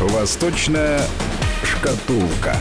Восточная шкатулка.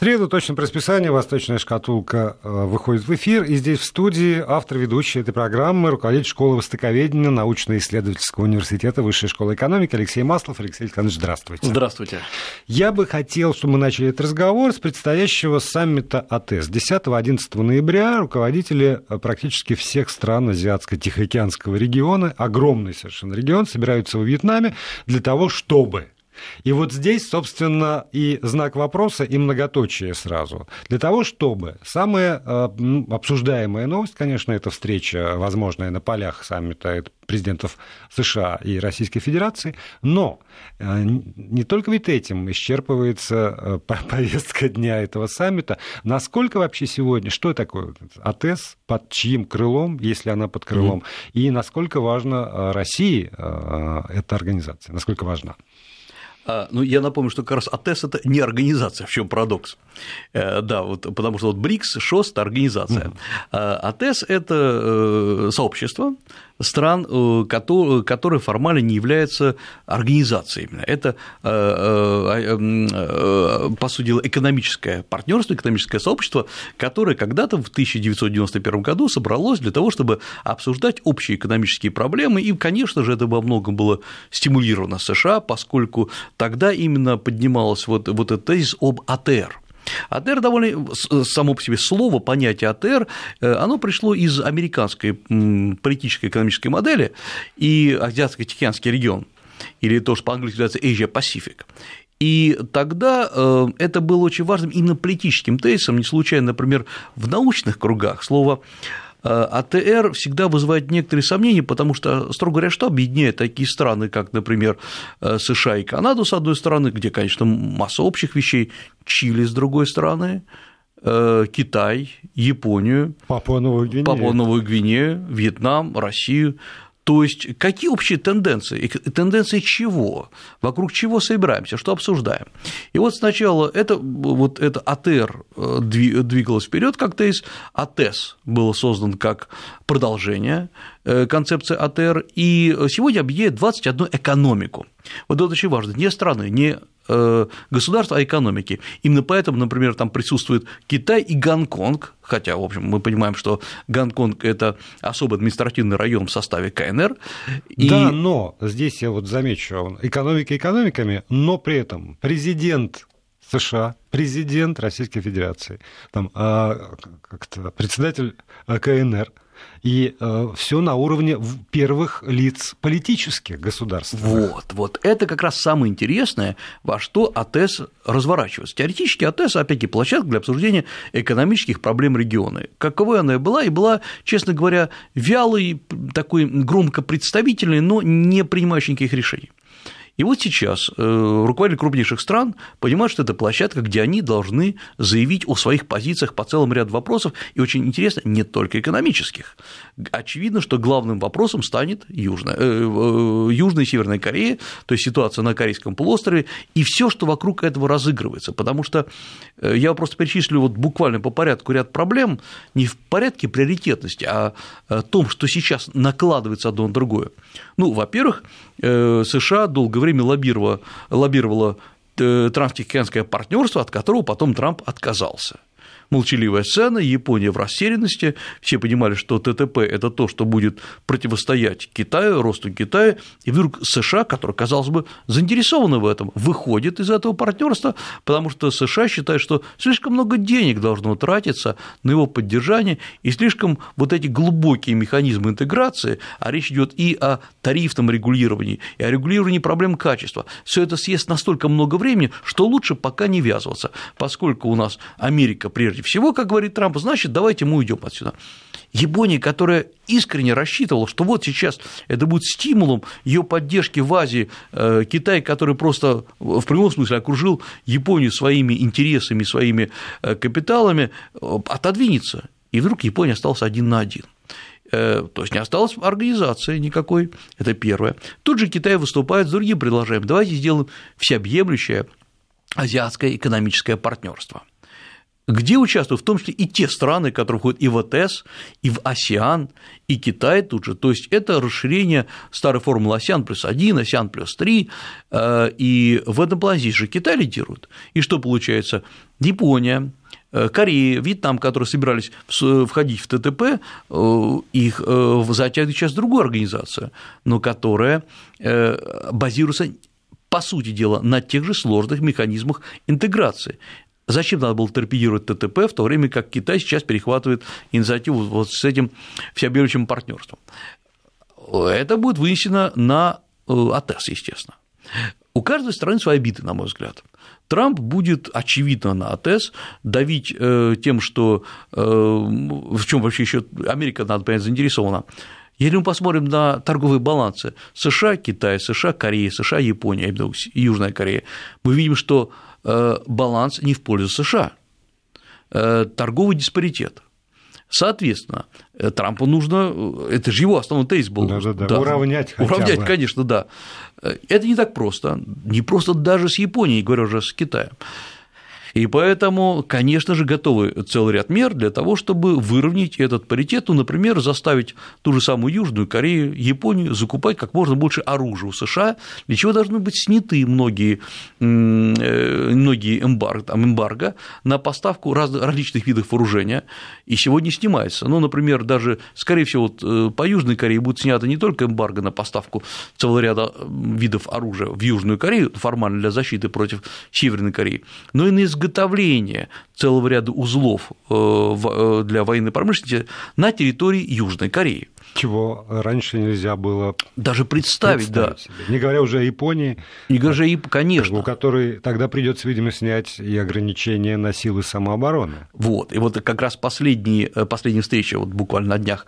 Среду точно по расписанию «Восточная шкатулка» э, выходит в эфир. И здесь в студии автор ведущей этой программы, руководитель школы востоковедения научно-исследовательского университета Высшей школы экономики Алексей Маслов. Алексей Александрович, здравствуйте. Здравствуйте. Я бы хотел, чтобы мы начали этот разговор с предстоящего саммита АТЭС. 10-11 ноября руководители э, практически всех стран Азиатско-Тихоокеанского региона, огромный совершенно регион, собираются во Вьетнаме для того, чтобы и вот здесь, собственно, и знак вопроса, и многоточие сразу. Для того, чтобы самая э, обсуждаемая новость, конечно, это встреча, возможная на полях саммита президентов США и Российской Федерации, но э, не только ведь этим исчерпывается э, повестка дня этого саммита. Насколько вообще сегодня, что такое АТЭС, под чьим крылом, если она под крылом, mm-hmm. и насколько важна России эта организация, насколько важна? А, ну, я напомню, что как раз АТЭС – это не организация, в чем парадокс. Э, да, вот, потому что вот БРИКС, ШОС – это организация. А АТЭС – это э, сообщество, стран, э, которые формально не являются организациями. Это, э, э, по сути экономическое партнерство, экономическое сообщество, которое когда-то в 1991 году собралось для того, чтобы обсуждать общие экономические проблемы, и, конечно же, это во многом было стимулировано США, поскольку тогда именно поднималась вот, вот этот тезис об АТР – АТР довольно, само по себе слово, понятие АТР, э, оно пришло из американской политической экономической модели и Азиатско-Тихоокеанский регион, или то, что по-английски называется Asia-Pacific. И тогда э, это было очень важным именно политическим тезисом, не случайно, например, в научных кругах слово Э, АТР всегда вызывает некоторые сомнения, потому что, строго говоря, что объединяет такие страны, как, например, э, США и Канаду, с одной стороны, где, конечно, масса общих вещей, Чили, с другой стороны, э, Китай, Японию, Папуа-Новую Гвинею. Папуа-Новую Гвинею, Вьетнам, Россию. То есть какие общие тенденции? И тенденции чего? Вокруг чего собираемся? Что обсуждаем? И вот сначала это, вот это АТР э, двигалось вперед как тезис, АТЭС был создан как продолжение э, концепции АТР, и сегодня объединяет 21 экономику. Вот это очень важно, не страны, не Э, государства, а экономики. Именно поэтому, например, там присутствует Китай и Гонконг, хотя, в общем, мы понимаем, что Гонконг – это особый административный район в составе КНР. И... Да, но здесь я вот замечу, экономика экономиками, но при этом президент США, президент Российской Федерации, там, а, как-то председатель КНР – и э, все на уровне первых лиц политических государств. Вот, вот это как раз самое интересное, во что АТЭС разворачивается. Теоретически АТЭС, опять-таки, площадка для обсуждения экономических проблем региона. Каковой она и была, и была, честно говоря, вялой, такой громко представительной, но не принимающей никаких решений. И вот сейчас э, руководители крупнейших стран понимают, что это площадка, где они должны заявить о своих позициях по целому ряду вопросов, и очень интересно, не только экономических. Очевидно, что главным вопросом станет Южная, э, э, Южная и Северная Корея, то есть ситуация на Корейском полуострове, и все, что вокруг этого разыгрывается, потому что я просто перечислю вот буквально по порядку ряд проблем, не в порядке приоритетности, а о том, что сейчас накладывается одно на другое. Ну, во-первых, США долго время лоббировало, лоббировало э, транстихоокеанское партнерство, от которого потом Трамп отказался молчаливая сцена, Япония в растерянности, все понимали, что ТТП – это то, что будет противостоять Китаю, росту Китая, и вдруг США, которые, казалось бы, заинтересованы в этом, выходит из этого партнерства, потому что США считают, что слишком много денег должно тратиться на его поддержание, и слишком вот эти глубокие механизмы интеграции, а речь идет и о тарифном регулировании, и о регулировании проблем качества, все это съест настолько много времени, что лучше пока не ввязываться, поскольку у нас Америка прежде прежде всего, как говорит Трамп, значит, давайте мы уйдем отсюда. Япония, которая искренне рассчитывала, что вот сейчас это будет стимулом ее поддержки в Азии, э, Китай, который просто в прямом смысле окружил Японию своими интересами, своими э, капиталами, э, отодвинется. И вдруг Япония осталась один на один. То есть не осталось организации никакой, это первое. Тут же Китай выступает с другим предложением. Давайте сделаем всеобъемлющее азиатское экономическое партнерство. Где участвуют в том числе и те страны, которые входят и в АТС, и в АСИАН, и Китай тут же. То есть это расширение старой формулы АСИАН плюс 1, АСИАН плюс 3, э, и в этом плане здесь же Китай лидирует. И что получается? Япония, э, Корея, Вьетнам, которые собирались входить в ТТП, э, их затягивает сейчас другую организацию, но которая базируется по сути дела, на тех же сложных механизмах интеграции. Зачем надо было торпедировать ТТП, в то время как Китай сейчас перехватывает инициативу вот с этим всеобъемлющим партнерством? Это будет вынесено на э, АТЭС, естественно. У каждой страны свои обиды, на мой взгляд. Трамп будет, очевидно, на АТЭС давить э, тем, что э, в чем вообще еще Америка, надо понять, заинтересована. Если мы посмотрим на торговые балансы США, Китай, США, Корея, США, Япония, Южная Корея, мы видим, что баланс не в пользу США. Э, торговый диспаритет. Соответственно, э, Трампу нужно, это же его основной тезис был. Да, да, да. да. Уравнять хотя Уравнять, бы. конечно, да. Это не так просто. Не просто даже с Японией, говорю уже с Китаем. И поэтому, конечно же, готовы целый ряд мер для того, чтобы выровнять этот паритет, ну, например, заставить ту же самую Южную Корею, Японию закупать как можно больше оружия у США, для чего должны быть сняты многие, э, многие эмбарго, там, эмбарго на поставку различных видов вооружения, и сегодня снимается. Ну, например, даже, скорее всего, вот э, по Южной Корее будет снято не только эмбарго на поставку целого ряда видов оружия в Южную Корею, формально для защиты против Северной Кореи, но и на изготовление целого ряда узлов э, э, для военной промышленности на территории Южной Кореи. Чего раньше нельзя было даже представить, представить да. Себе. Не говоря уже о Японии. Не говоря о конечно. У которой тогда придется, видимо, снять и ограничения на силы самообороны. Вот. И вот как раз последние, э, последняя встреча, вот буквально на днях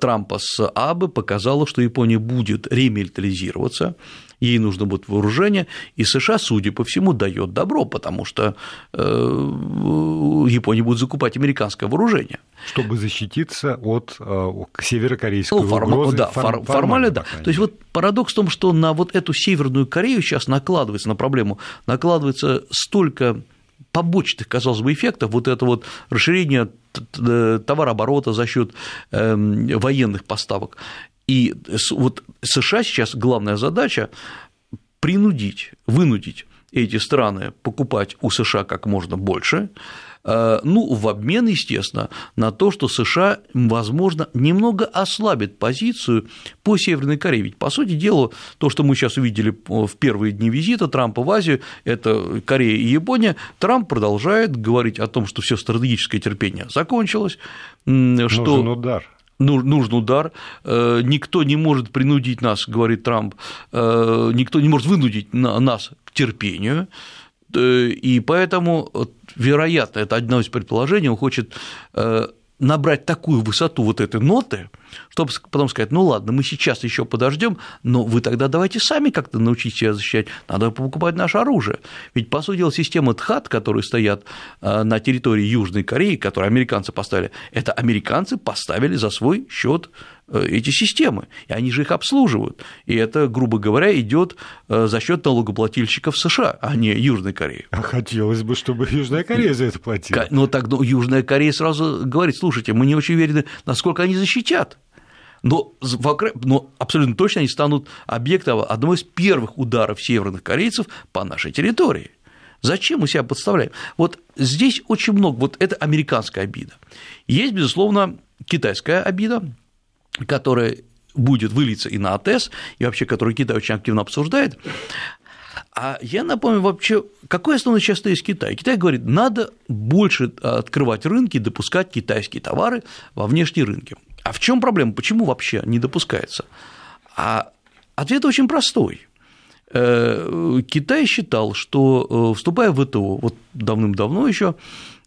Трампа с Абы показала, что Япония будет ремилитаризироваться, ей нужно будет вооружение, и США, судя по всему, дает добро, потому что э, Япония будет закупать американское вооружение. Чтобы защититься от э, северокорейской ну, форма, угрозы. Да, формально, формально да. То есть вот парадокс в том, что на вот эту Северную Корею сейчас накладывается, на проблему накладывается столько побочных, казалось бы, эффектов, вот это вот расширение товарооборота за счет эм, военных поставок. И вот США сейчас главная задача принудить, вынудить эти страны покупать у США как можно больше, э, ну, в обмен, естественно, на то, что США, возможно, немного ослабит позицию по Северной Корее. Ведь, по сути дела, то, что мы сейчас увидели в первые дни визита Трампа в Азию, это Корея и Япония, Трамп продолжает говорить о том, что все стратегическое терпение закончилось, что… Нужен удар. Нужен удар, э, никто не может принудить нас, говорит Трамп, э, никто не может вынудить нас к терпению, э, и поэтому, вероятно, это одно из предположений, он хочет набрать такую высоту вот этой ноты, чтобы потом сказать, ну ладно, мы сейчас еще подождем, но вы тогда давайте сами как-то научитесь себя защищать, надо покупать наше оружие. Ведь, по сути дела, система ТХАТ, которые стоят э, на территории Южной Кореи, которые американцы поставили, это американцы поставили за свой счет э, эти системы, и они же их обслуживают. И это, грубо говоря, идет э, за счет налогоплательщиков США, а не Южной Кореи. А хотелось бы, чтобы Южная Корея за это платила. Ну так ну, Южная Корея сразу говорит, слушайте, мы не очень уверены, насколько они защитят но, но абсолютно точно они станут объектом одного из первых ударов северных корейцев по нашей территории. Зачем мы себя подставляем? Вот здесь очень много, вот это американская обида. Есть, безусловно, китайская обида, которая будет вылиться и на АТС, и вообще, которую Китай очень активно обсуждает. А я напомню вообще, какой основной сейчас есть Китай? Китай говорит, надо больше открывать рынки, допускать китайские товары во внешние рынки. А в чем проблема? Почему вообще не допускается? А ответ очень простой. Э, Китай считал, что э, вступая в ВТО, вот давным-давно еще,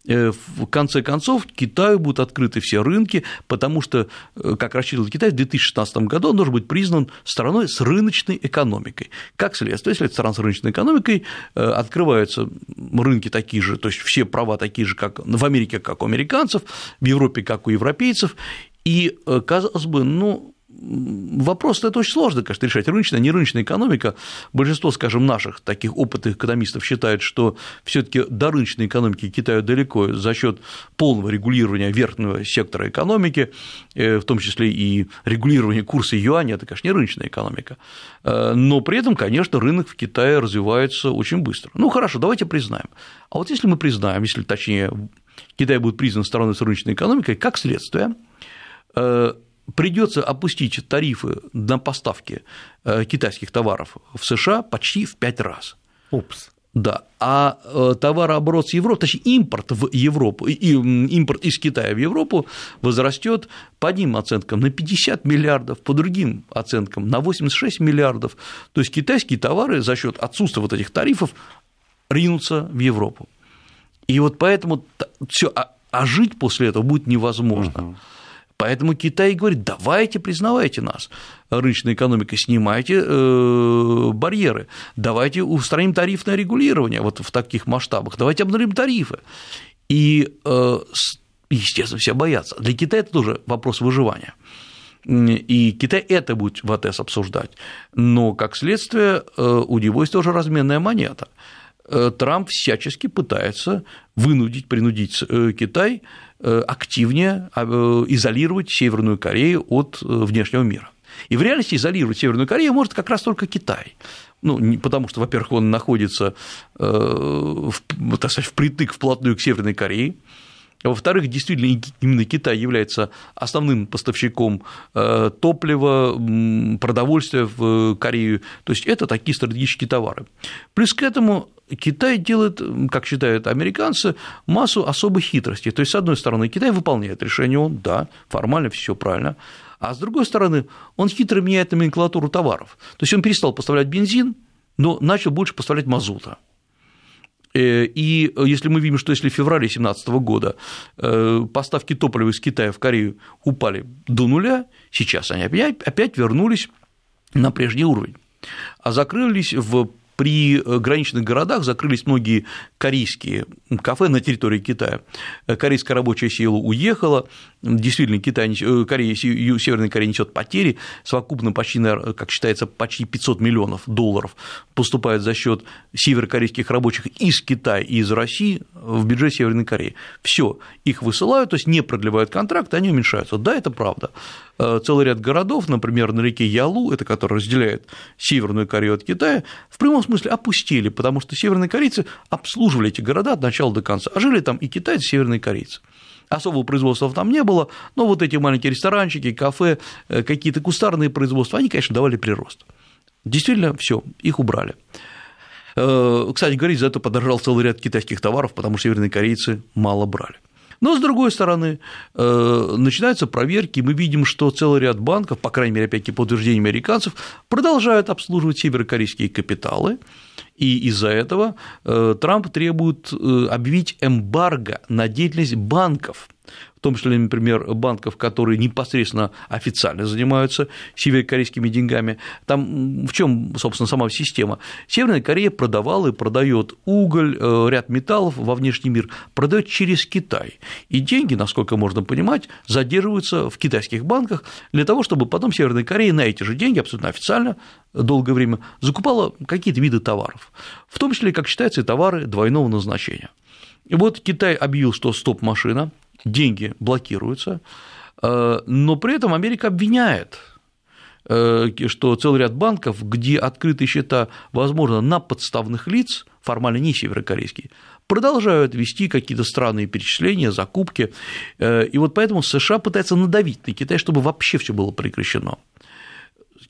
в конце концов Китаю будут открыты все рынки, потому что, как рассчитывал Китай, в 2016 году он должен быть признан страной с рыночной экономикой. Как следствие, если это страна с рыночной экономикой, открываются рынки такие же, то есть все права такие же, как в Америке, как у американцев, в Европе, как у европейцев, и, э, казалось бы, ну, вопрос это очень сложно, конечно, решать. Рыночная, не рыночная экономика. Большинство, скажем, наших таких опытных экономистов считает, что все таки до рыночной экономики Китаю далеко за счет полного регулирования верхнего сектора экономики, э, в том числе и регулирования курса юаня, это, конечно, не рыночная экономика. Э, но при этом, конечно, рынок в Китае развивается очень быстро. Ну, хорошо, давайте признаем. А вот если мы признаем, если точнее Китай будет признан стороной с рыночной экономикой, как следствие, э, придется опустить тарифы на поставки э, китайских товаров в США почти в пять раз. Упс. Да, а э, товарооборот с Европы, точнее импорт в Европу, и импорт из Китая в Европу возрастет по одним оценкам на 50 миллиардов, по другим оценкам на 86 миллиардов. То есть китайские товары за счет отсутствия вот этих тарифов ринутся в Европу. И вот поэтому все, а, а жить после этого будет невозможно. Угу. Поэтому Китай говорит, давайте признавайте нас, рыночная экономика, снимайте э, барьеры, давайте устраним тарифное регулирование вот в таких масштабах, давайте обнулим тарифы. И, э, естественно, все боятся. Для Китая это тоже вопрос выживания. И Китай это будет в АТС обсуждать. Но, как следствие, э, у него есть тоже разменная монета. Трамп всячески пытается вынудить, принудить Китай активнее а, э, изолировать Северную Корею от э, внешнего мира. И в реальности изолировать Северную Корею может как раз только Китай. Ну, потому что, во-первых, он находится, в, так сказать, впритык вплотную к Северной Корее, во-вторых, действительно, именно Китай является основным поставщиком топлива, продовольствия в Корею. То есть это такие стратегические товары. Плюс к этому Китай делает, как считают американцы, массу особых хитростей. То есть, с одной стороны, Китай выполняет решение, он, да, формально все правильно, а с другой стороны, он хитро меняет номенклатуру товаров. То есть он перестал поставлять бензин, но начал больше поставлять мазута. Э, и если мы видим, что если в феврале 2017 года э, поставки топлива из Китая в Корею упали до нуля, сейчас они опять вернулись на прежний уровень, а закрылись в при э, граничных городах закрылись многие корейские кафе на территории Китая. Э, корейская рабочая сила уехала, действительно, Китай, э, Корея, Северная Корея несет потери, совокупно почти, как считается, почти 500 миллионов долларов поступает за счет северокорейских рабочих из Китая и из России в бюджет Северной Кореи. Все, их высылают, то есть не продлевают контракты, они уменьшаются. Да, это правда. Целый ряд городов, например, на реке Ялу, это который разделяет Северную Корею от Китая, в прямом смысле опустили, потому что северные корейцы обслуживали эти города от начала до конца, а жили там и китайцы, и северные корейцы. Особого производства там не было, но вот эти маленькие ресторанчики, кафе, э, какие-то кустарные производства, они, конечно, давали прирост. Действительно, все, их убрали. Э, кстати говоря, за это подорожал целый ряд китайских товаров, потому что северные корейцы мало брали. Но, с другой стороны, э, начинаются проверки, мы видим, что целый ряд банков, по крайней мере, опять-таки по утверждению американцев, продолжают обслуживать северокорейские капиталы, и из-за этого э, Трамп требует э, объявить эмбарго на деятельность банков том числе, например, банков, которые непосредственно официально занимаются северокорейскими деньгами. Там в чем, собственно, сама система? Северная Корея продавала и продает уголь, э, ряд металлов во внешний мир, продает через Китай. И деньги, насколько можно понимать, задерживаются в китайских банках для того, чтобы потом Северная Корея на эти же деньги абсолютно официально долгое время закупала какие-то виды товаров, в том числе, как считается, и товары двойного назначения. И вот Китай объявил, что стоп-машина, деньги блокируются, э, но при этом Америка обвиняет э, что целый ряд банков, где открытые счета, возможно, на подставных лиц, формально не северокорейские, продолжают вести какие-то странные перечисления, закупки. Э, и вот поэтому США пытается надавить на Китай, чтобы вообще все было прекращено.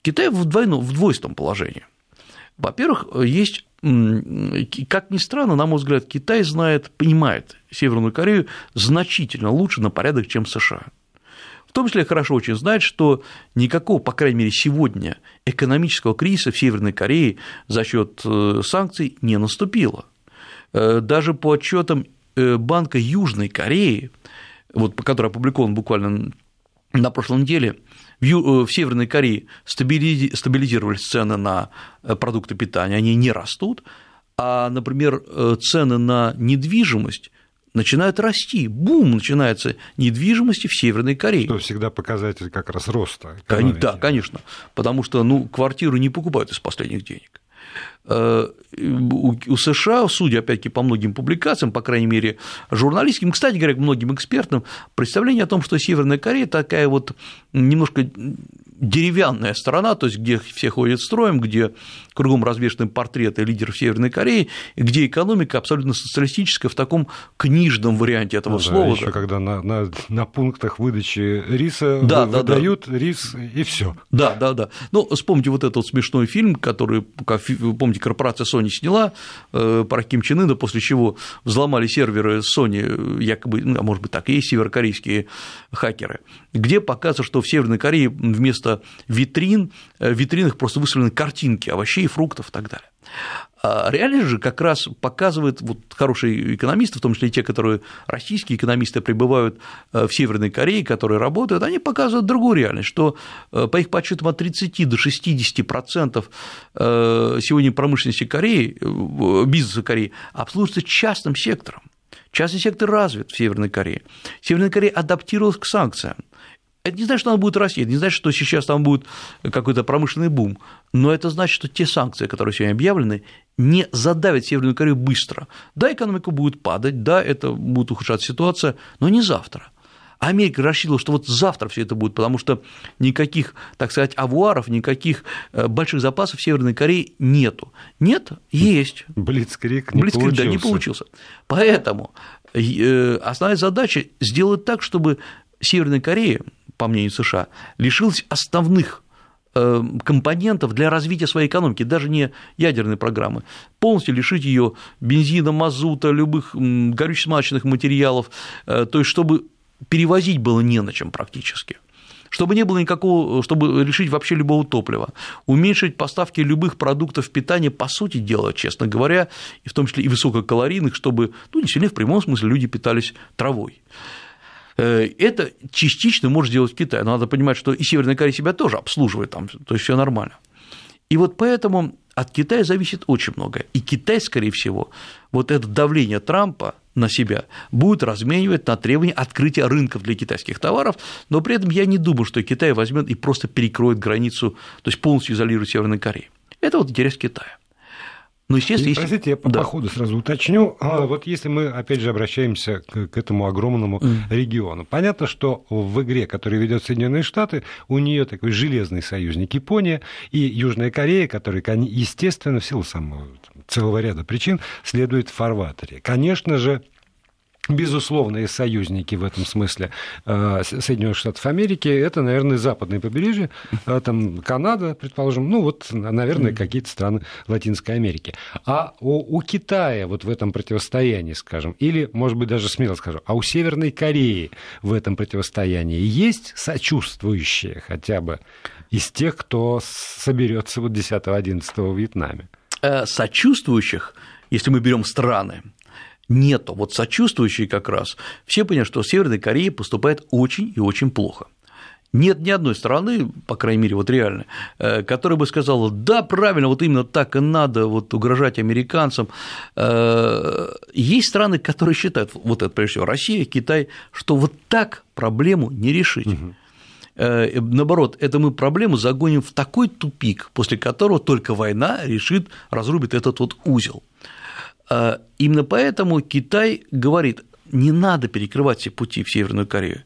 Китай в, двойном, в двойственном положении. Во-первых, есть как ни странно, на мой взгляд, Китай знает, понимает Северную Корею значительно лучше на порядок, чем США. В том числе хорошо очень знает, что никакого, по крайней мере, сегодня экономического кризиса в Северной Корее за счет э, санкций не наступило. Э, даже по отчетам э, Банка Южной Кореи, вот, который опубликован буквально на прошлой неделе, в Северной Корее стабилизировались цены на продукты питания, они не растут, а, например, цены на недвижимость начинают расти, бум начинается недвижимости в Северной Корее. Что всегда показатель как раз роста. Экономики. Да, конечно, потому что ну, квартиру не покупают из последних денег. Э, у США, судя, опять-таки, по многим публикациям, по крайней мере, журналистским, кстати говоря, многим экспертам, представление о том, что Северная Корея такая вот немножко деревянная страна, то есть где все ходят строем, где кругом развешаны портреты лидеров Северной Кореи, где экономика абсолютно социалистическая в таком книжном варианте этого ну, слова. Да, еще когда на, на, на пунктах выдачи риса да, выдают да, да. рис и все. Да, да, да. Ну, вспомните вот этот вот смешной фильм, который, помните, корпорация Sony сняла э, про Ким Чен Ына, после чего взломали серверы Sony, якобы, ну, а может быть так и есть северокорейские хакеры, где показывается, что в Северной Корее вместо витрин, э, в витринах просто выставлены картинки овощей, фруктов и так далее. А реальность же как раз показывает, вот хорошие экономисты, в том числе и те, которые российские экономисты прибывают э, в Северной Корее, которые работают, они показывают другую реальность, что э, по их подсчетам от 30 до 60 процентов сегодня промышленности Кореи, бизнеса Кореи обслуживается частным сектором. Частный сектор развит в Северной Корее. Северная Корея адаптировалась к санкциям. Это не значит, что она будет расти, это не значит, что сейчас там будет какой-то промышленный бум, но это значит, что те санкции, которые сегодня объявлены, не задавят Северную Корею быстро. Да, экономика будет падать, да, это будет ухудшаться ситуация, но не завтра. Америка рассчитывала, что вот завтра все это будет, потому что никаких, так сказать, авуаров, никаких э, больших запасов в Северной Корее нету. Нет, есть. Блицкрик не Блицкрик, получился. да, не получился. Поэтому э, основная задача сделать так, чтобы Северная Корея по мнению США, лишилась основных э, компонентов для развития своей экономики, даже не ядерной программы, полностью лишить ее бензина, мазута, любых горюче-смазочных материалов, э, то есть чтобы перевозить было не на чем практически. Чтобы не было никакого, чтобы решить вообще любого топлива, уменьшить поставки любых продуктов питания, по сути дела, честно говоря, и в том числе и высококалорийных, чтобы, ну, не сильно в прямом смысле люди питались травой. Э, это частично может сделать Китай. Но надо понимать, что и Северная Корея себя тоже обслуживает там, то есть все нормально. И вот поэтому от Китая зависит очень многое. И Китай, скорее всего, вот это давление Трампа на себя будет разменивать на требование открытия рынков для китайских товаров, но при этом я не думаю, что Китай возьмет и просто перекроет границу, то есть полностью изолирует Северную Корею. Это вот интерес Китая. Ну, естественно, если... Простите, я по да. ходу сразу уточню. А вот если мы, опять же, обращаемся к, к этому огромному mm. региону, понятно, что в игре, которую ведет Соединенные Штаты, у нее такой железный союзник Япония и Южная Корея, которые, естественно, в силу самого целого ряда причин следует в фарватере. Конечно же, безусловные союзники в этом смысле э, Соединенных Штатов Америки, это, наверное, западное побережье, э, там Канада, предположим, ну вот, наверное, какие-то страны Латинской Америки. А у, у Китая вот в этом противостоянии, скажем, или, может быть, даже смело скажу, а у Северной Кореи в этом противостоянии есть сочувствующие хотя бы из тех, кто соберется вот 10-11 в Вьетнаме? Э, сочувствующих, если мы берем страны, нету. Вот сочувствующие как раз. Все понимают, что Северная Корея поступает очень и очень плохо. Нет ни одной страны, по крайней мере, вот реально, э, которая бы сказала, да, правильно, вот именно так и надо вот угрожать американцам. Э, есть страны, которые считают, вот это прежде всего Россия, Китай, что вот так проблему не решить. Угу. Наоборот, это мы проблему загоним в такой тупик, после которого только война решит, разрубит этот вот узел. А, именно поэтому Китай говорит, не надо перекрывать все пути в Северную Корею.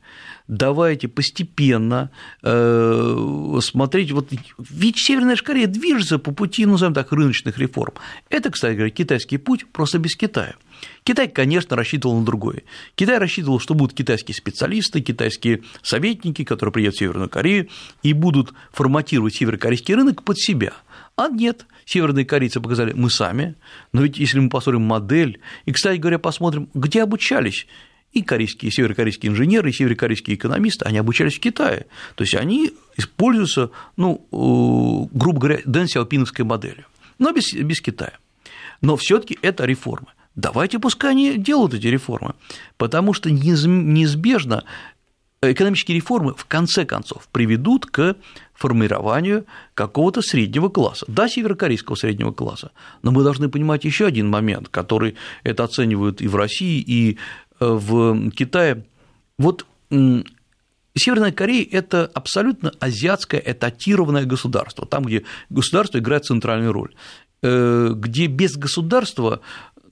Давайте постепенно э, смотреть, вот ведь Северная Корея движется по пути, ну, назовем так, рыночных реформ. Это, кстати говоря, китайский путь просто без Китая. Китай, конечно, рассчитывал на другое. Китай рассчитывал, что будут китайские специалисты, китайские советники, которые приедут в Северную Корею и будут форматировать северокорейский рынок под себя. А нет, северные корейцы показали, мы сами, но ведь если мы посмотрим модель, и, кстати говоря, посмотрим, где обучались и корейские, и северокорейские инженеры, и северокорейские экономисты, они обучались в Китае. То есть они используются, ну, э, грубо говоря, Дэн Сяопиновской моделью, но без, без Китая. Но все таки это реформы. Давайте пускай они делают эти реформы, потому что неизбежно экономические реформы в конце концов приведут к формированию какого-то среднего класса, да, северокорейского среднего класса, но мы должны понимать еще один момент, который это оценивают и в России, и в Китае. Вот Северная Корея – это абсолютно азиатское этатированное государство, там, где государство играет центральную роль где без государства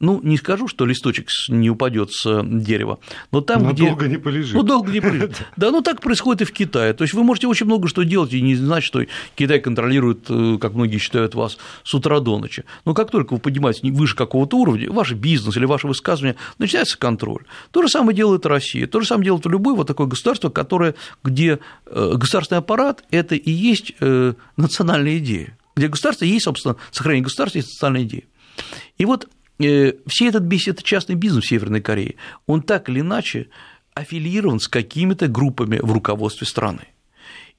ну, не скажу, что листочек не упадет с дерева, но там, но где... долго не полежит. Ну, долго не полежит. Да, ну так происходит и в Китае. То есть вы можете очень много что делать и не знать, что Китай контролирует, э, как многие считают вас, с утра до ночи. Но как только вы поднимаетесь выше какого-то уровня, ваш бизнес или ваше высказывание, начинается контроль. То же самое делает Россия, то же самое делает любое вот такое государство, которое, где э, государственный аппарат – это и есть э, национальная идея, где государство есть, собственно, сохранение государства есть национальная идея. И вот Э, все этот бизнес, это частный бизнес в Северной Корее, он так или иначе аффилирован с какими-то группами в руководстве страны.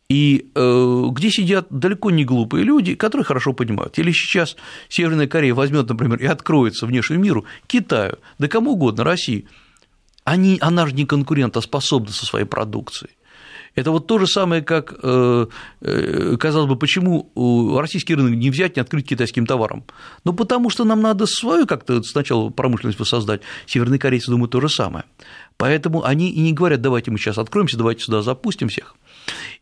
И э, где сидят далеко не глупые люди, которые хорошо понимают. Или сейчас Северная Корея возьмет, например, и откроется внешнему миру, Китаю, да кому угодно, России. Они, она же не конкурентоспособна со своей продукцией. Это вот то же самое, как, э, э, казалось бы, почему российский рынок не взять, не открыть китайским товаром? Ну, потому что нам надо свою как-то сначала промышленность воссоздать. Северные корейцы думают то же самое. Поэтому они и не говорят, давайте мы сейчас откроемся, давайте сюда запустим всех.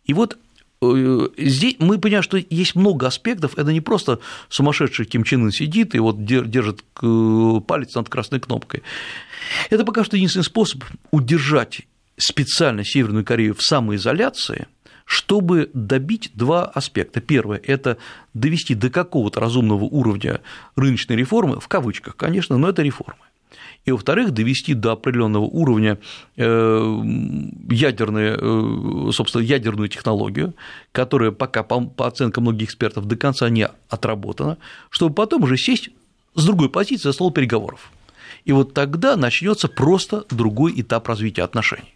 И вот э, здесь мы понимаем, что есть много аспектов, это не просто сумасшедший Ким Чен Ын сидит и вот держит палец над красной кнопкой. Это пока что единственный способ удержать специально Северную Корею в самоизоляции, чтобы добить два аспекта. Первое – это довести до какого-то разумного уровня рыночной реформы, в кавычках, конечно, но это реформы. И, во-вторых, довести до определенного уровня э, ядерную, э, собственно, ядерную технологию, которая пока, по оценкам многих экспертов, до конца не отработана, чтобы потом уже сесть с другой позиции за стол переговоров. И вот тогда начнется просто другой этап развития отношений.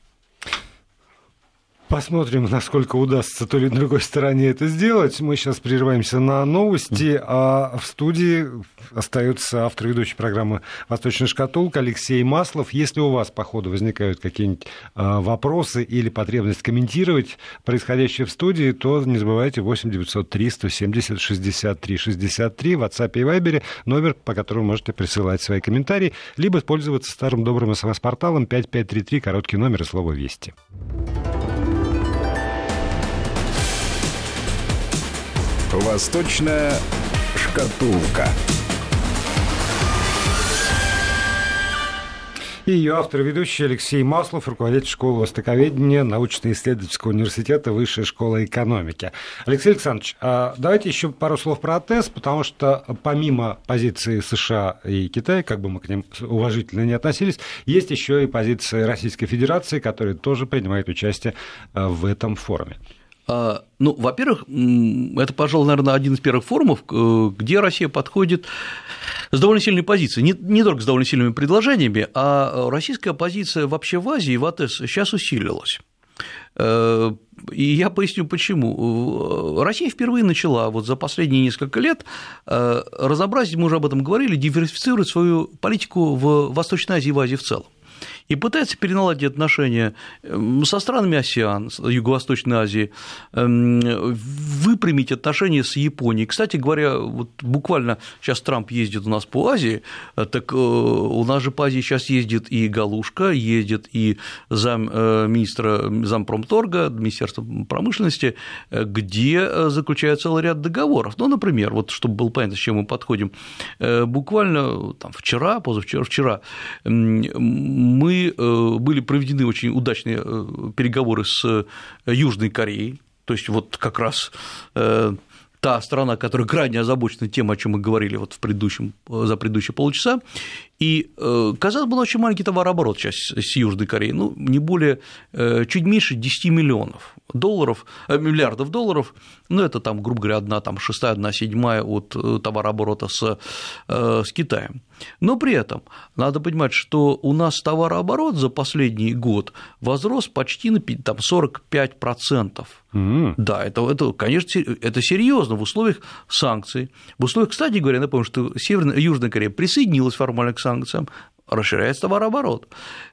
Посмотрим, насколько удастся той или другой стороне это сделать. Мы сейчас прерываемся на новости, а в студии остается автор ведущей программы «Восточная шкатулка» Алексей Маслов. Если у вас по ходу возникают какие-нибудь а, вопросы или потребность комментировать происходящее в студии, то не забывайте 8 903 170 63 63 в WhatsApp и Viber, номер, по которому можете присылать свои комментарии, либо пользоваться старым добрым смс-порталом 5533, короткий номер и слово «Вести». Восточная шкатулка. И ее автор ведущий Алексей Маслов, руководитель школы востоковедения научно-исследовательского университета Высшей школы экономики. Алексей Александрович, а давайте еще пару слов про АТЭС, потому что помимо позиции США и Китая, как бы мы к ним уважительно не относились, есть еще и позиция Российской Федерации, которая тоже принимает участие а, в этом форуме. А, ну, во-первых, это, пожалуй, наверное, один из первых форумов, э, где Россия подходит с довольно сильной позицией, не, не только с довольно сильными предложениями, а российская позиция вообще в Азии, в АТЭС, сейчас усилилась. Э, и я поясню почему. Россия впервые начала вот за последние несколько лет э, разобрать, мы уже об этом говорили, диверсифицировать свою политику в Восточной Азии и в Азии в целом и пытается переналадить отношения эм, со странами АСЕАН, Юго-Восточной Азии, эм, выпрямить отношения с Японией. Кстати говоря, вот буквально сейчас Трамп ездит у нас по Азии, э, так э, у нас же по Азии сейчас ездит и Галушка, ездит и зам э, министра зампромторга, Министерства промышленности, где заключают целый ряд договоров. Ну, например, вот чтобы было понятно, с чем мы подходим, буквально там, вчера, позавчера, вчера мы Э, были проведены очень удачные э, переговоры с э, Южной Кореей, то есть вот как раз та страна, которая крайне озабочена тем, о чем мы говорили вот в предыдущем, за предыдущие полчаса, и, казалось, был очень маленький товарооборот сейчас с Южной Кореей, ну, не более, чуть меньше 10 миллионов долларов, миллиардов долларов, ну, это там, грубо говоря, одна там шестая, одна седьмая от товарооборота с, с Китаем. Но при этом надо понимать, что у нас товарооборот за последний год возрос почти на там, 45%. Mm-hmm. Да, это, это, конечно, это серьезно в условиях санкций. В условиях, кстати говоря, напомню, что Северная Южная Корея присоединилась формально к санкциям, расширяется товарооборот.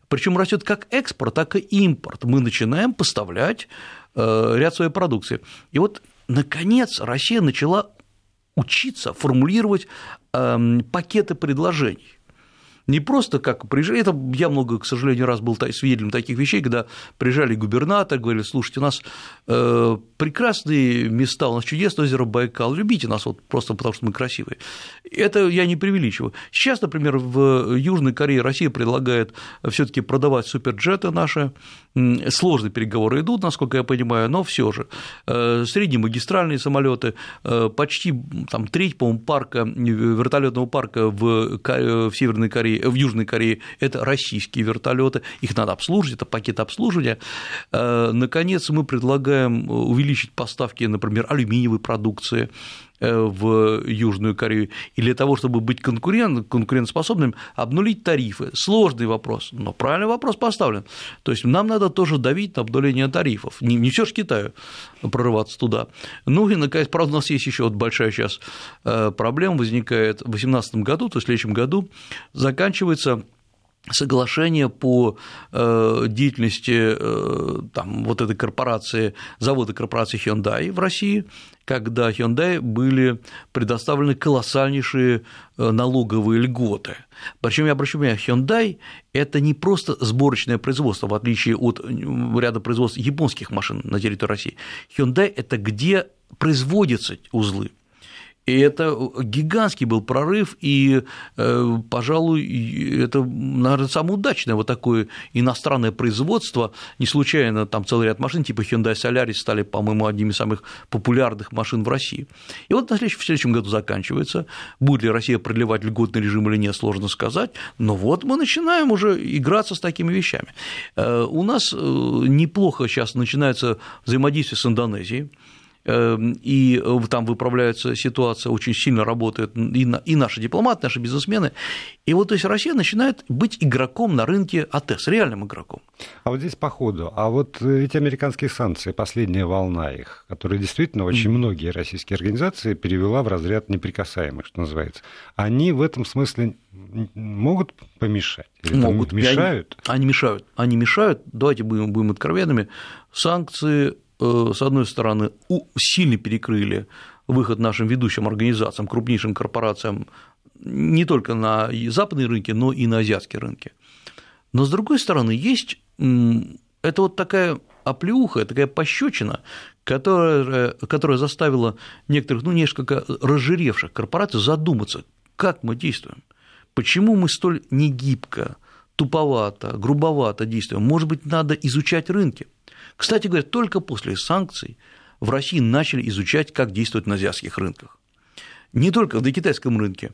Причем растет как экспорт, так и импорт. Мы начинаем поставлять э, ряд своей продукции. И вот, наконец, Россия начала учиться формулировать эм, пакеты предложений. Не просто как приезжали, это я много, к сожалению, раз был свидетелем таких вещей, когда приезжали губернатор, говорили, слушайте, у нас э, прекрасные места, у нас чудесное озеро Байкал, любите нас вот просто потому, что мы красивые. Это я не преувеличиваю. Сейчас, например, в Южной Корее Россия предлагает все таки продавать суперджеты наши, сложные переговоры идут, насколько я понимаю, но все же. Э, среднемагистральные самолеты, э, почти там, треть, по-моему, парка, вертолетного парка в, в Северной Корее, в Южной Корее – это российские вертолеты, их надо обслуживать, это пакет обслуживания. Э, наконец, мы предлагаем увеличить поставки, например, алюминиевой продукции, Э, в Южную Корею, и для того, чтобы быть конкурент, конкурентоспособным, обнулить тарифы. Сложный вопрос, но правильный вопрос поставлен. То есть нам надо тоже давить на обнуление тарифов. Не, не все же Китаю прорываться туда. Ну и, наконец, правда, у нас есть еще вот большая сейчас э, проблема возникает в 2018 году, то есть в следующем году заканчивается соглашение по э, деятельности э, там, вот этой корпорации, завода корпорации Hyundai в России, когда Hyundai были предоставлены колоссальнейшие э, налоговые льготы. Причем я обращу внимание, Hyundai – это не просто сборочное производство, в отличие от ряда производств японских машин на территории России. Hyundai – это где производятся узлы. И это гигантский был прорыв, и, э, пожалуй, это, наверное, самое удачное вот такое иностранное производство. Не случайно там целый ряд машин типа Hyundai Solaris стали, по-моему, одними из самых популярных машин в России. И вот на следующем, в следующем году заканчивается. Будет ли Россия продлевать льготный режим или нет, сложно сказать. Но вот мы начинаем уже играться с такими вещами. Э, у нас э, неплохо сейчас начинается взаимодействие с Индонезией. Эм, и э, там выправляется ситуация, очень сильно работают и, наши дипломаты, наши бизнесмены. И вот то есть Россия начинает быть игроком на рынке АТС, реальным игроком. А вот здесь по ходу, а вот эти американские санкции, последняя волна их, которые действительно очень многие российские организации перевела в разряд неприкасаемых, что называется, они в этом смысле могут помешать? Или могут. Мешают? Они, они мешают. Они мешают, давайте будем, будем откровенными, санкции Э, с одной стороны, сильно перекрыли выход нашим ведущим организациям, крупнейшим корпорациям не только на западные рынки, но и на азиатские рынки. Но с другой стороны, есть это вот такая оплеуха, такая пощечина, которая, которая заставила некоторых, ну, несколько разжиревших корпораций задуматься, как мы действуем, почему мы столь негибко, туповато, грубовато действуем, может быть, надо изучать рынки, кстати говоря, только после санкций в России начали изучать, как действовать на азиатских рынках. Не только на китайском рынке,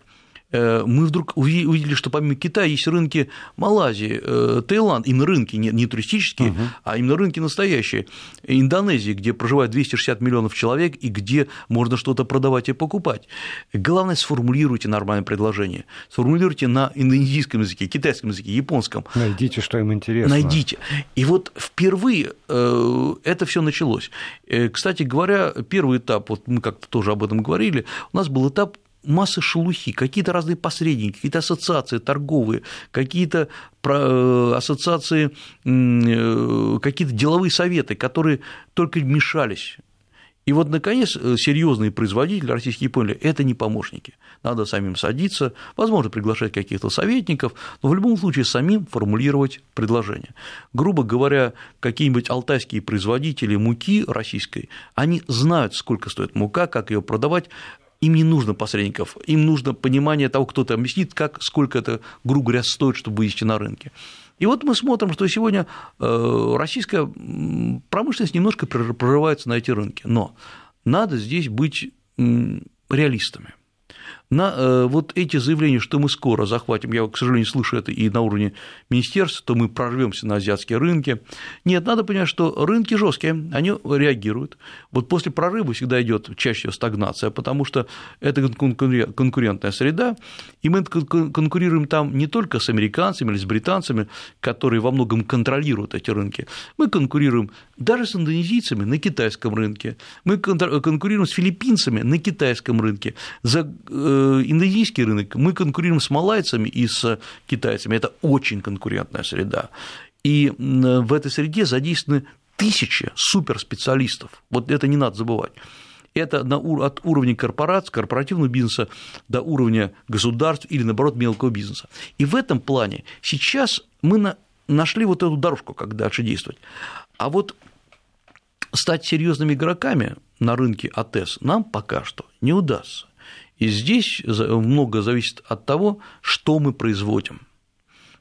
мы вдруг увидели, что помимо Китая есть рынки Малайзии, э, Таиланд, именно рынки, не туристические, угу. а именно рынки настоящие, Индонезии, где проживает 260 миллионов человек и где можно что-то продавать и покупать. Главное, сформулируйте нормальное предложение, сформулируйте на индонезийском языке, китайском языке, японском. Найдите, что им интересно. Найдите. И вот впервые э, это все началось. Кстати говоря, первый этап, вот мы как-то тоже об этом говорили, у нас был этап масса шелухи, какие-то разные посредники, какие-то ассоциации торговые, какие-то э, ассоциации, э, какие-то деловые советы, которые только мешались. И вот, наконец, э, серьезные производители российские поняли, это не помощники. Надо самим садиться, возможно, приглашать каких-то советников, но в любом случае самим формулировать предложение. Грубо говоря, какие-нибудь алтайские производители муки российской, они знают, сколько стоит мука, как ее продавать, им не нужно посредников, им нужно понимание того, кто-то объяснит, как, сколько это, грубо говоря, стоит, чтобы вывести на рынке. И вот мы смотрим, что сегодня э, российская промышленность немножко прорывается на эти рынки, но надо здесь быть реалистами на э, вот эти заявления, что мы скоро захватим, я, к сожалению, слышу это и на уровне министерства, то мы прорвемся на азиатские рынки. Нет, надо понимать, что рынки жесткие, они реагируют. Вот после прорыва всегда идет чаще стагнация, потому что это конкурентная среда, и мы конкурируем там не только с американцами или с британцами, которые во многом контролируют эти рынки, мы конкурируем даже с индонезийцами на китайском рынке, мы конкурируем с филиппинцами на китайском рынке, за э, индонезийский рынок, мы конкурируем с малайцами и с китайцами, это очень конкурентная среда. И в этой среде задействованы тысячи суперспециалистов, вот это не надо забывать. это на, от уровня корпораций, корпоративного бизнеса до уровня государств или, наоборот, мелкого бизнеса. И в этом плане сейчас мы на, нашли вот эту дорожку, как дальше действовать. А вот стать серьезными игроками на рынке АТС нам пока что не удастся. И здесь много зависит от того, что мы производим.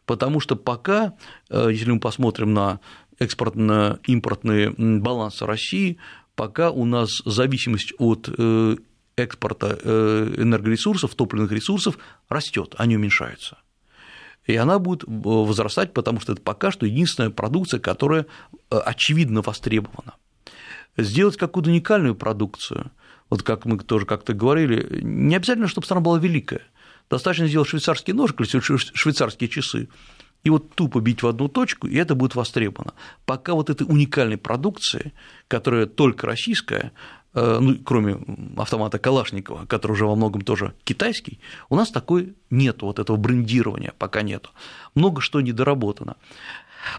Потому что пока, э, если мы посмотрим на экспортно-импортные балансы России, пока у нас зависимость от э, экспорта э, энергоресурсов, топливных ресурсов растет, не уменьшается. И она будет возрастать, потому что это пока что единственная продукция, которая очевидно востребована. Сделать какую-то уникальную продукцию, вот как мы тоже как-то говорили, не обязательно, чтобы страна была великая. Достаточно сделать швейцарский ножик или швейцарские часы, и вот тупо бить в одну точку, и это будет востребовано. Пока вот этой уникальной продукции, которая только российская, э, ну, кроме автомата Калашникова, который уже во многом тоже китайский, у нас такой нет, вот этого брендирования пока нету. Много что недоработано.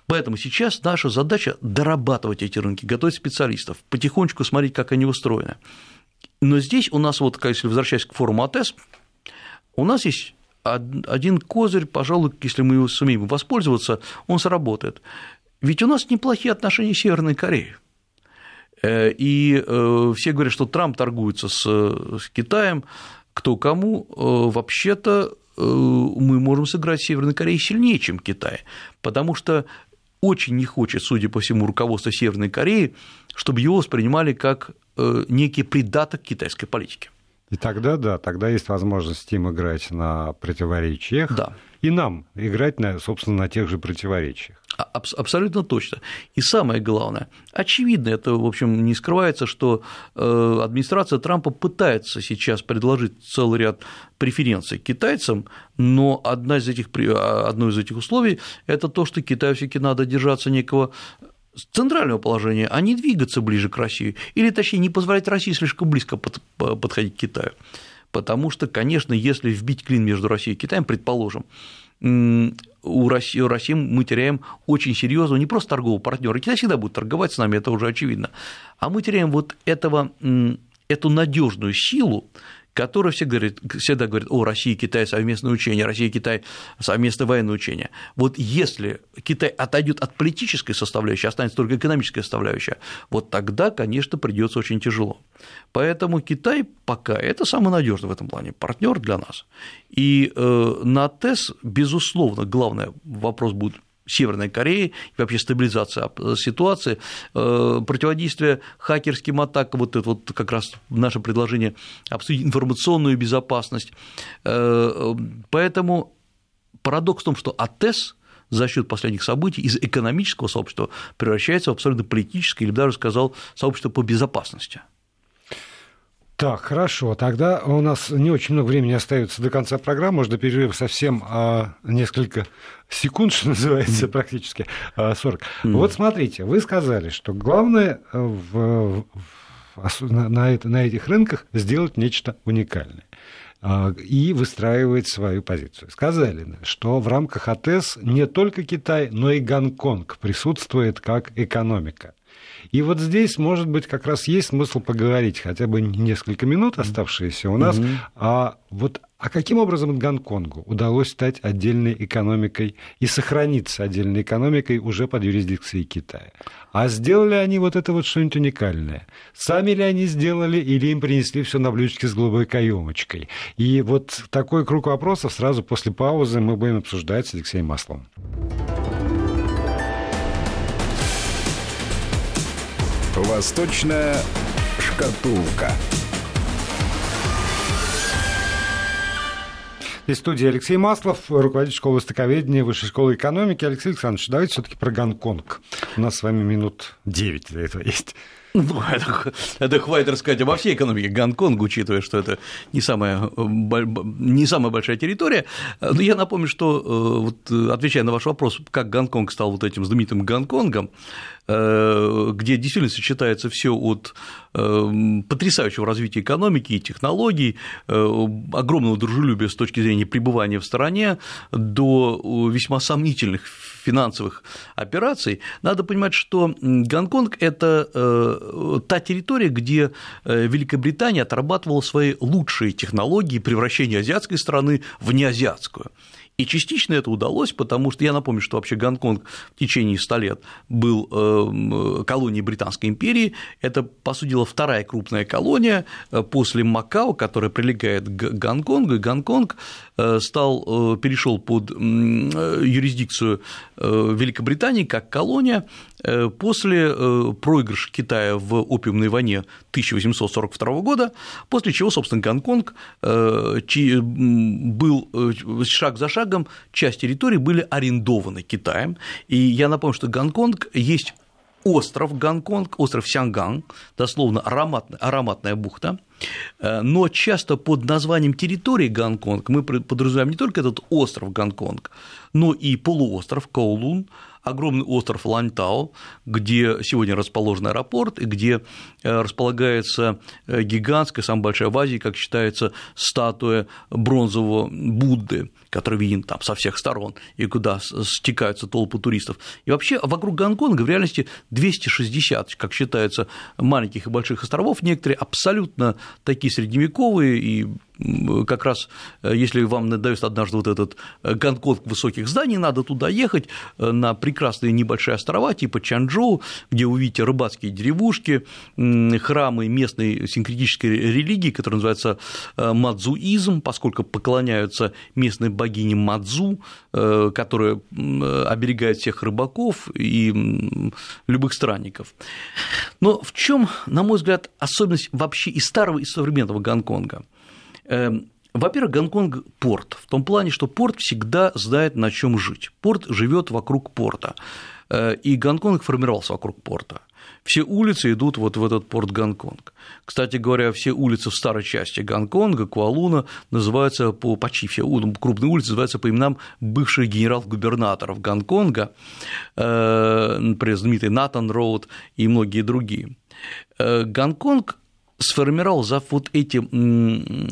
Поэтому сейчас наша задача дорабатывать эти рынки, готовить специалистов, потихонечку смотреть, как они устроены. Но здесь у нас, вот, если возвращаясь к форуму АТЭС, у нас есть один козырь, пожалуй, если мы его сумеем воспользоваться, он сработает. Ведь у нас неплохие отношения с Северной Кореей. Э, и э, все говорят, что Трамп торгуется с, Китаем, кто кому, э, вообще-то мы можем сыграть Северной Кореей сильнее, чем Китай, потому что очень не хочет, судя по всему, руководство Северной Кореи, чтобы его воспринимали как некий придаток китайской политики. И тогда, да, тогда есть возможность им играть на противоречиях, да. и нам играть, на, собственно, на тех же противоречиях. А, абсолютно точно. И самое главное, очевидно, это, в общем, не скрывается, что э, администрация Трампа пытается сейчас предложить целый ряд преференций китайцам, но одна из этих, одно из этих условий – это то, что Китаю все-таки надо держаться некого центрального положения, а не двигаться ближе к России, или точнее не позволять России слишком близко подходить к Китаю. Потому что, конечно, если вбить клин между Россией и Китаем, предположим, у России, у России мы теряем очень серьезного не просто торгового партнера, Китай всегда будет торговать с нами, это уже очевидно, а мы теряем вот этого, эту надежную силу, которая все говорит, всегда говорит о России Китай совместное учение, Россия Китай совместное военное учение. Вот если Китай отойдет от политической составляющей, останется только экономическая составляющая, вот тогда, конечно, придется очень тяжело. Поэтому Китай пока это самый надежный в этом плане партнер для нас. И э, на ТЭС, безусловно, главный вопрос будет Северной Кореи, и вообще стабилизация ситуации, э, противодействие хакерским атакам, вот это вот как раз наше предложение обсудить информационную безопасность. Э, поэтому парадокс в том, что АТЭС за счет последних событий из экономического сообщества превращается в абсолютно политическое, или даже сказал, сообщество по безопасности. Так, хорошо. Тогда у нас не очень много времени остается до конца программы. Может, до перерыва совсем а, несколько секунд, что называется, практически а, 40. Mm. Вот смотрите, вы сказали, что главное э, в, в, на, это, на этих рынках сделать нечто уникальное а, и выстраивать свою позицию. Сказали, что в рамках АТС не только Китай, но и Гонконг присутствует как экономика. И вот здесь, может быть, как раз есть смысл поговорить хотя бы несколько минут, оставшиеся у нас, mm-hmm. а вот а каким образом Гонконгу удалось стать отдельной экономикой и сохраниться отдельной экономикой уже под юрисдикцией Китая? А сделали они вот это вот что-нибудь уникальное? Сами ли они сделали или им принесли все на блюдечке с голубой каемочкой? И вот такой круг вопросов сразу после паузы мы будем обсуждать с Алексеем Масловым. Восточная шкатулка. Здесь студия Алексей Маслов, руководитель школы востоковедения Высшей школы экономики. Алексей Александрович, давайте все таки про Гонконг. У нас с вами минут 9 для этого есть. Ну, это, это хватит рассказать обо всей экономике Гонконга, учитывая, что это не самая, не самая большая территория. Но я напомню, что, э, вот, отвечая на ваш вопрос, как Гонконг стал вот этим знаменитым Гонконгом, где действительно сочетается все от потрясающего развития экономики и технологий, огромного дружелюбия с точки зрения пребывания в стране, до весьма сомнительных финансовых операций, надо понимать, что Гонконг – это э, та территория, где э, Великобритания отрабатывала свои лучшие технологии превращения азиатской страны в неазиатскую. И частично это удалось, потому что я напомню, что вообще Гонконг в течение 100 лет был э, колонией Британской империи. Это, по сути дела, вторая крупная колония после Макао, которая прилегает к Гонконгу. И Гонконг стал, перешел под юрисдикцию Великобритании как колония после проигрыша Китая в опиумной войне 1842 года, после чего, собственно, Гонконг был шаг за шагом часть территории были арендованы Китаем. И я напомню, что Гонконг есть остров Гонконг, остров Сянган, дословно ароматная, ароматная бухта, э, но часто под названием территории Гонконг мы подразумеваем не только этот остров Гонконг, но и полуостров Коулун, огромный остров Ланьтао, где сегодня расположен аэропорт и где э, располагается э, гигантская, самая большая в Азии, как считается, статуя бронзового Будды, который виден там со всех сторон, и куда стекаются толпы туристов. И вообще вокруг Гонконга в реальности 260, как считается, маленьких и больших островов, некоторые абсолютно такие средневековые и как раз э, если вам надоест однажды вот этот э, Гонконг высоких зданий, надо туда ехать э, на прекрасные небольшие острова типа Чанчжоу, где увидите рыбацкие деревушки, храмы местной синкретической религии, которая называется мадзуизм, поскольку поклоняются местной богине Мадзу, которая оберегает всех рыбаков и любых странников. Но в чем, на мой взгляд, особенность вообще и старого, и современного Гонконга? Эм, во-первых, Гонконг – порт, в том плане, что порт всегда знает, на чем жить. Порт живет вокруг порта, э, и Гонконг формировался вокруг порта. Все улицы идут вот в этот порт Гонконг. Кстати говоря, все улицы в старой части Гонконга, Куалуна, называются по почти все крупные улицы называются по именам бывших генерал-губернаторов Гонконга, э, например, знаменитый Натан Роуд и многие другие. Э, Гонконг сформировал за вот эти,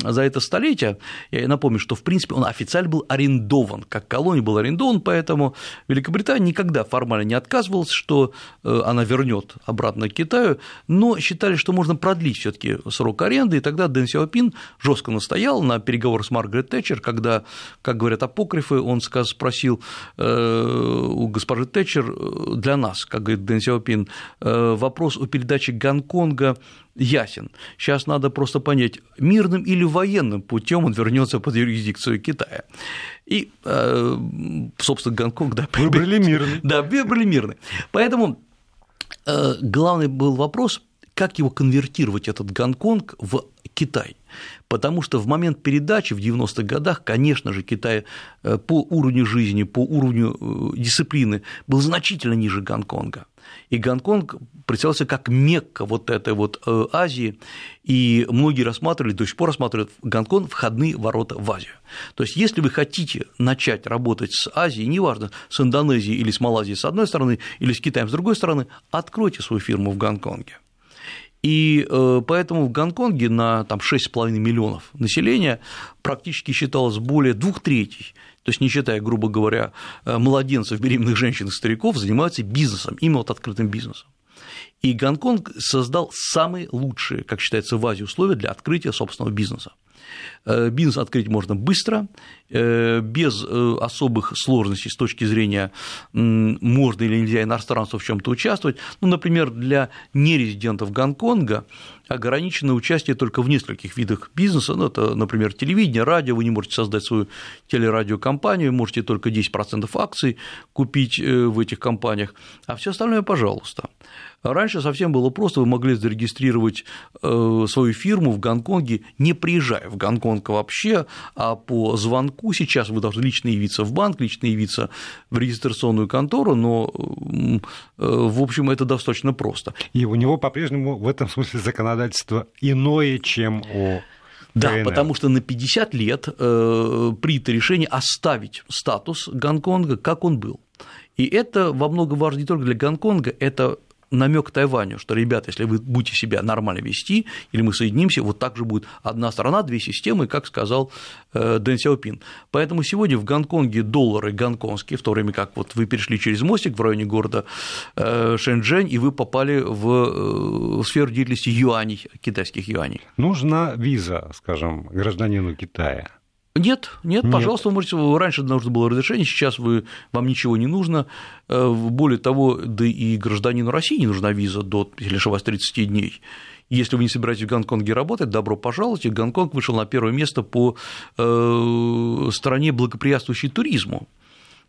за это столетие, я напомню, что в принципе он официально был арендован, как колония был арендован, поэтому Великобритания никогда формально не отказывалась, что э, она вернет обратно к Китаю, но считали, что можно продлить все таки срок аренды, и тогда Дэн Сяопин жестко настоял на переговоры с Маргарет Тэтчер, когда, как говорят апокрифы, он спросил э, у госпожи Тэтчер э, для нас, как говорит Дэн Сяопин, вопрос о передаче Гонконга ясен. Сейчас надо просто понять, мирным или военным путем он вернется под юрисдикцию Китая. И, э, собственно, Гонконг, да, выбрали мирный. Да, выбрали мирный. Поэтому э, главный был вопрос, как его конвертировать, этот Гонконг, в Китай. Потому что в момент передачи в 90-х годах, конечно же, Китай э, по уровню жизни, по уровню дисциплины был значительно ниже Гонконга. И Гонконг представлялся как Мекка вот этой вот э, Азии, и многие рассматривали, до сих пор рассматривают Гонконг входные ворота в Азию. То есть, если вы хотите начать работать с Азией, неважно, с Индонезией или с Малайзией с одной стороны, или с Китаем с другой стороны, откройте свою фирму в Гонконге. И э, поэтому в Гонконге на там, 6,5 миллионов населения практически считалось более двух третей то есть не считая, грубо говоря, э, младенцев, беременных женщин и стариков, занимаются бизнесом, именно вот открытым бизнесом. И Гонконг создал самые лучшие, как считается, в Азии условия для открытия собственного бизнеса. Э, бизнес открыть можно быстро, э, без э, особых сложностей с точки зрения, можно или нельзя иностранцу в чем то участвовать. Ну, например, для нерезидентов Гонконга ограничено участие только в нескольких видах бизнеса, ну, это, например, телевидение, радио, вы не можете создать свою телерадиокомпанию, можете только 10% акций купить в этих компаниях, а все остальное, пожалуйста. Раньше совсем было просто, вы могли зарегистрировать свою фирму в Гонконге, не приезжая в Гонконг вообще, а по звонку сейчас вы должны лично явиться в банк, лично явиться в регистрационную контору, но, э, в общем, это достаточно просто. И у него по-прежнему в этом смысле законодательство иное, чем у да, КНР. потому что на 50 лет э, принято решение оставить статус Гонконга, как он был. И это во многом важно не только для Гонконга, это намек Тайваню, что, ребята, если вы будете себя нормально вести, или мы соединимся, вот так же будет одна страна, две системы, как сказал э, Дэн Сяопин. Поэтому сегодня в Гонконге доллары гонконгские, в то время как вот вы перешли через мостик в районе города э, Шэньчжэнь, и вы попали в сферу деятельности юаней, китайских юаней. Нужна виза, скажем, гражданину Китая. Нет, нет, нет, пожалуйста, вы можете, раньше нужно было разрешение, сейчас вы, вам ничего не нужно. Э, более того, да и гражданину России не нужна виза до, если ошибаюсь, 30 дней. Если вы не собираетесь в Гонконге работать, добро пожаловать. И Гонконг вышел на первое место по э, стране, благоприятствующей туризму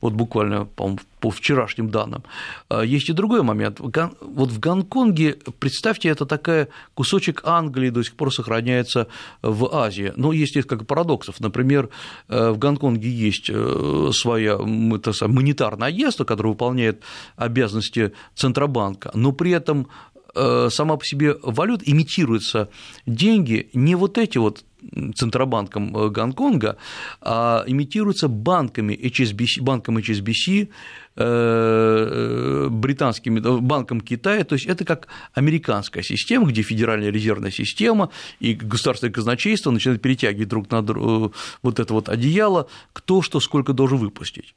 вот буквально, по вчерашним данным. А, есть и другой момент. Вот в Гонконге, представьте, это такая кусочек Англии до сих пор сохраняется в Азии. Но есть несколько парадоксов. Например, э, в Гонконге есть э, своя монетарное агентство, которое выполняет обязанности Центробанка, но при этом э, сама по себе валюта имитируются деньги не вот эти вот Центробанком э, Гонконга, а имитируется банками HSBC, банком HSBC, э, э, британскими, банком Китая, то есть это как американская система, где федеральная резервная система и государственное казначейство начинают перетягивать друг на друга вот это вот одеяло, кто что сколько должен выпустить.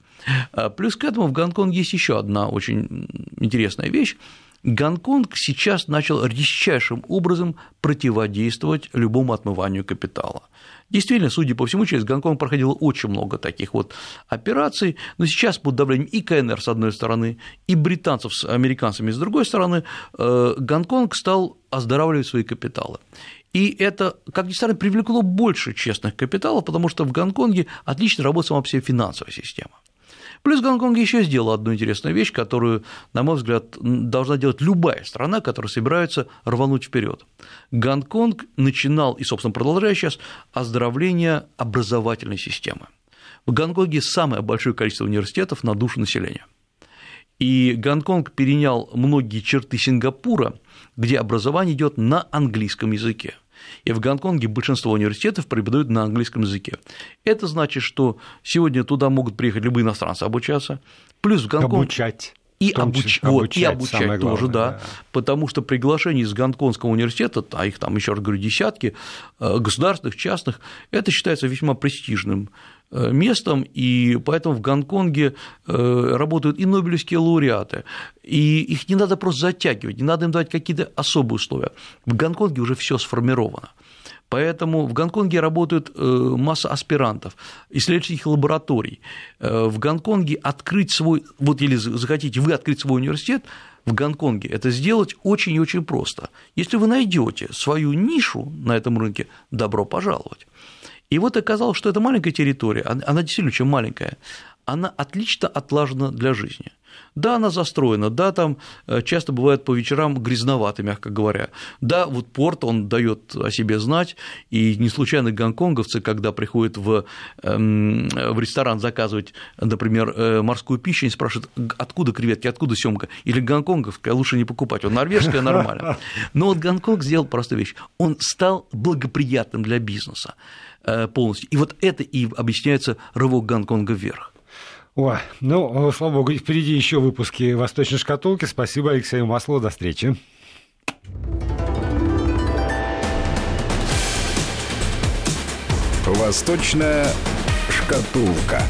Плюс к этому в Гонконге есть еще одна очень интересная вещь, Гонконг сейчас начал резчайшим образом противодействовать любому отмыванию капитала. Действительно, судя по всему, через Гонконг проходило очень много таких вот операций, но сейчас под давлением и КНР с одной стороны, и британцев с американцами с другой стороны, э, Гонконг стал оздоравливать свои капиталы. И это, как ни странно, привлекло больше честных капиталов, потому что в Гонконге отлично работает сама по себе финансовая система. Плюс Гонконг еще сделал одну интересную вещь, которую, на мой взгляд, должна делать любая страна, которая собирается рвануть вперед. Гонконг начинал и, собственно, продолжает сейчас оздоровление образовательной системы. В Гонконге самое большое количество университетов на душу населения. И Гонконг перенял многие черты Сингапура, где образование идет на английском языке. И в Гонконге большинство университетов преподают на английском языке. Это значит, что сегодня туда могут приехать любые иностранцы обучаться, плюс в Гонконг... Обучать. И, обуч... обучать, вот, и обучать тоже, да, да, потому что приглашение из Гонконгского университета, а их там, еще раз говорю, десятки, э, государственных, частных, это считается весьма престижным местом, и поэтому в Гонконге э, работают и нобелевские лауреаты, и их не надо просто затягивать, не надо им давать какие-то особые условия. В Гонконге уже все сформировано. Поэтому в Гонконге работают э, масса аспирантов, исследовательских лабораторий. В Гонконге открыть свой, вот или захотите вы открыть свой университет, в Гонконге это сделать очень и очень просто. Если вы найдете свою нишу на этом рынке, добро пожаловать. И вот оказалось, что это маленькая территория, она действительно очень маленькая, она отлично отлажена для жизни. Да, она застроена, да, там э, часто бывает по вечерам грязновато, мягко говоря. Да, вот порт, он дает о себе знать, и не случайно гонконговцы, когда приходят в, эм, в ресторан заказывать, например, э, морскую пищу, они спрашивают, откуда креветки, откуда семка, или гонконговская, лучше не покупать, он норвежская, нормально. Но вот Гонконг сделал простую вещь, он стал благоприятным для бизнеса полностью, и вот это и объясняется рывок Гонконга вверх. Ой, ну, слава богу, впереди еще выпуски «Восточной шкатулки». Спасибо Алексею Маслову, до встречи. «Восточная шкатулка».